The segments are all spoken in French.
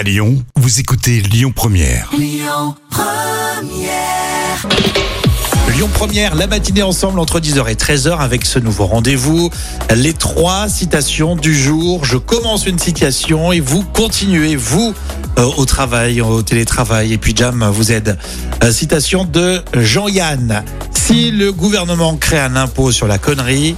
À Lyon, vous écoutez Lyon Première. Lyon Première, la matinée ensemble entre 10h et 13h avec ce nouveau rendez-vous. Les trois citations du jour. Je commence une citation et vous continuez, vous, euh, au travail, au télétravail. Et puis Jam vous aide. Euh, citation de Jean-Yann. Si le gouvernement crée un impôt sur la connerie,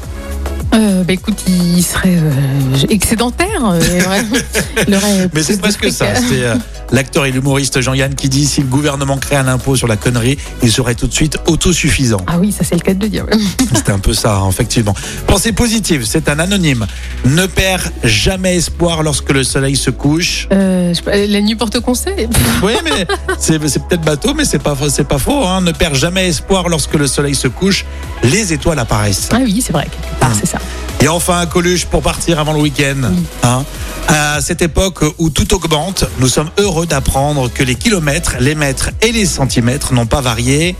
Euh, bah écoute, il serait euh, excédentaire. euh, ouais. Il aurait mais c'est presque ça. C'est euh, l'acteur et l'humoriste Jean-Yann qui dit si le gouvernement crée un impôt sur la connerie, il serait tout de suite autosuffisant. Ah oui, ça c'est le cas de le dire. C'était un peu ça, hein, effectivement. Pensée positive, c'est un anonyme. Ne perds jamais espoir lorsque le soleil se couche. Euh, je la nuit porte conseil. Oui, mais c'est c'est peut-être bateau, mais c'est pas, c'est pas faux. Hein. Ne perds jamais espoir lorsque le soleil se couche. Les étoiles apparaissent. Ah oui, c'est vrai, quelque part, c'est ça. Et enfin, un Coluche pour partir avant le week-end. Hein. À cette époque où tout augmente, nous sommes heureux d'apprendre que les kilomètres, les mètres et les centimètres n'ont pas varié.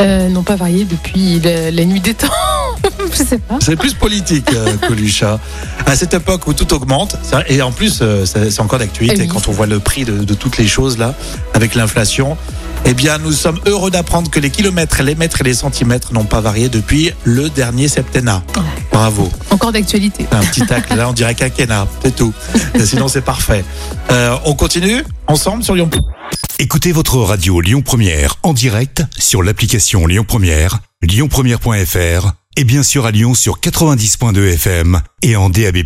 Euh, non pas varié depuis la nuit des temps. je sais pas. C'est plus politique, euh, Coluche. hein. À cette époque où tout augmente, et en plus, euh, c'est encore d'actualité Eh oui. quand on voit le prix de, de toutes les choses là, avec l'inflation. Eh bien, nous sommes heureux d'apprendre que les kilomètres, les mètres et les centimètres n'ont pas varié depuis le dernier septennat. Bravo. Encore d'actualité. Un petit tacle, là, on dirait quinquennat, c'est tout. Sinon, c'est parfait. Euh, on continue ensemble sur Lyon. Écoutez votre radio Lyon Première en direct sur l'application Lyon Première, lyonpremière.fr et bien sûr à Lyon sur 90.2 FM et en DAB+.